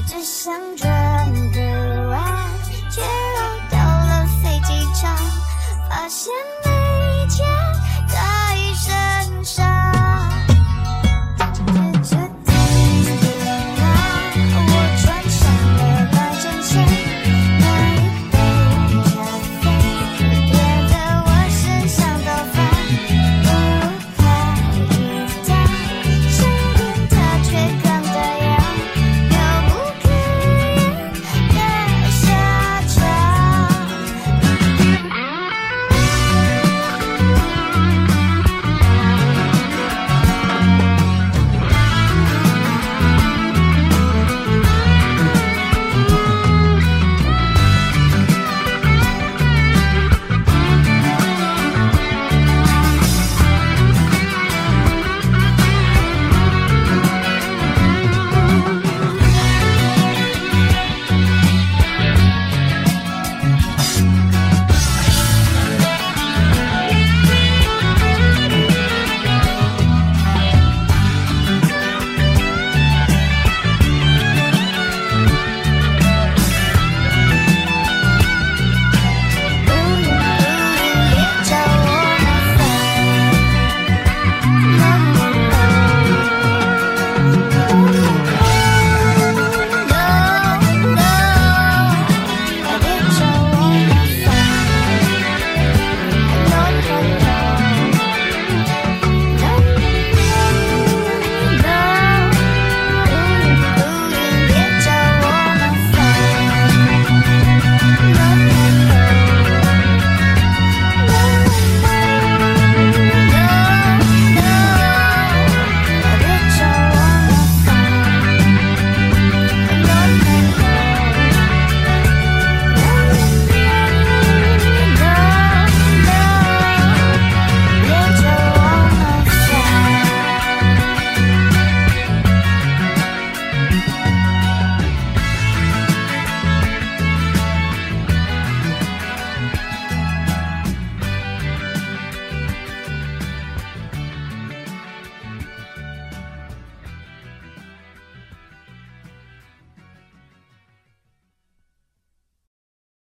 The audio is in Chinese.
只想转个